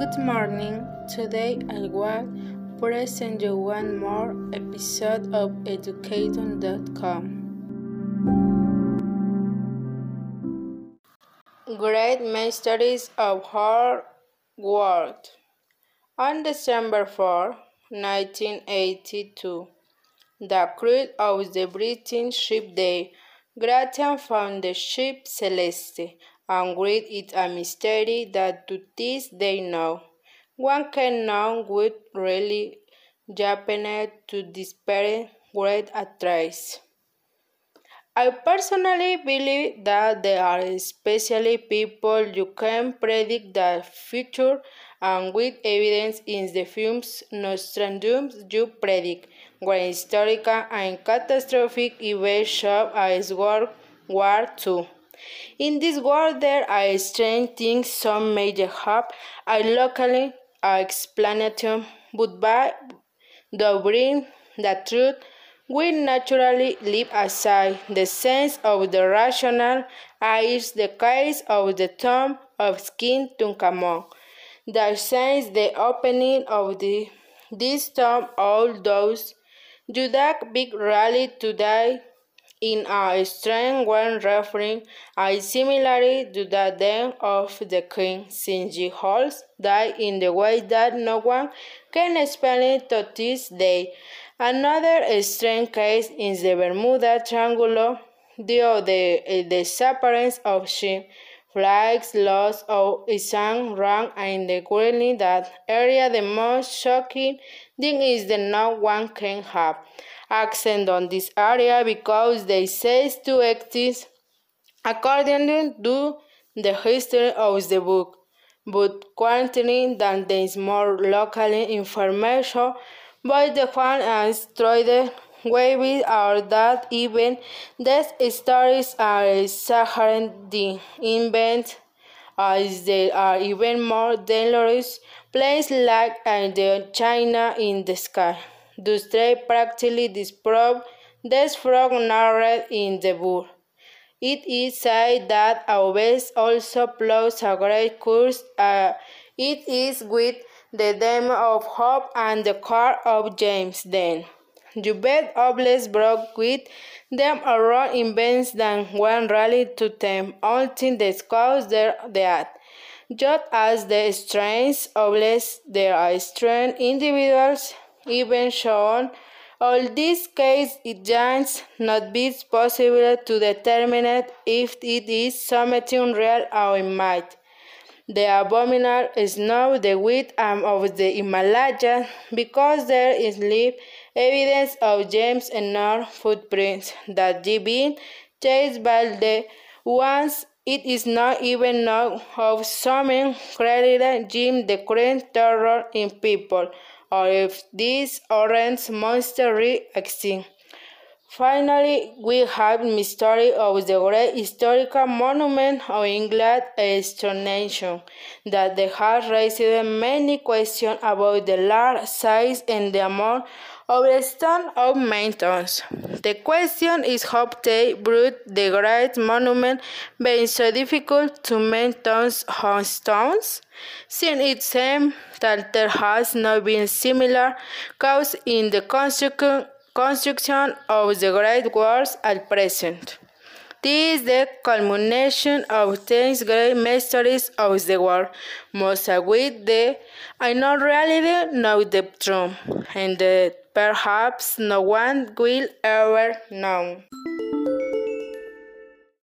Good morning. Today I will present you one more episode of Education.com. Great Mysteries of Our World. On December 4, 1982, the crew of the British ship the Gratian found the ship Celeste and great it a mystery that to this day no one can know what really happened to this very great actress. I personally believe that there are especially people you can predict the future and with evidence in the films Nostradamus you predict when historical and catastrophic events show as World War II. In this world there are strange things some may have. A locally explanation, but by the bring the truth, we naturally leave aside the sense of the rational is the case of the tomb of King Tutankhamun. The sense the opening of the, this tomb all those Judah big rally today in a strange one referring a similarly to the death of the king, since he holds in the way that no one can explain it to this day. Another strange case is the Bermuda Triangle, due to the disappearance of ship flags lost of Isan rank in the Greenland that area the most shocking thing is that no one can have accent on this area because they cease to exist according to the history of the book, but quarantining that there is more local information by the one as traded Wavy are that even these stories are the invent as they are even more dangerous places like uh, the China in the sky. Thus they practically disprove this frog narrated in the book. It is said that Aubes also plows a great course. Uh, it is with the diamond of hope and the car of James Dean. Jubed Obles broke with them around events than one rallied to them until they caused their death. Just as the strange Obles, there are strange individuals even shown. All these it just not be possible to determine if it is something real or might. The abominable snow, the width of the Himalayas, because there is live evidence of James and North footprints that have been chased by the ones it is not even known of some credited Jim the current terror in people, or if this orange monster re-extinct. Finally, we have mystery of the great historical monument of England, Stonehenge, that has raised many questions about the large size and the amount of the stone of mountains. The question is how they brought the great monument being so difficult to maintain on stones, since it seems that there has not been similar cause in the construction construction of the great works at present. This is the culmination of ten great mysteries of the world, most of which they I not really know the truth, and that perhaps no one will ever know.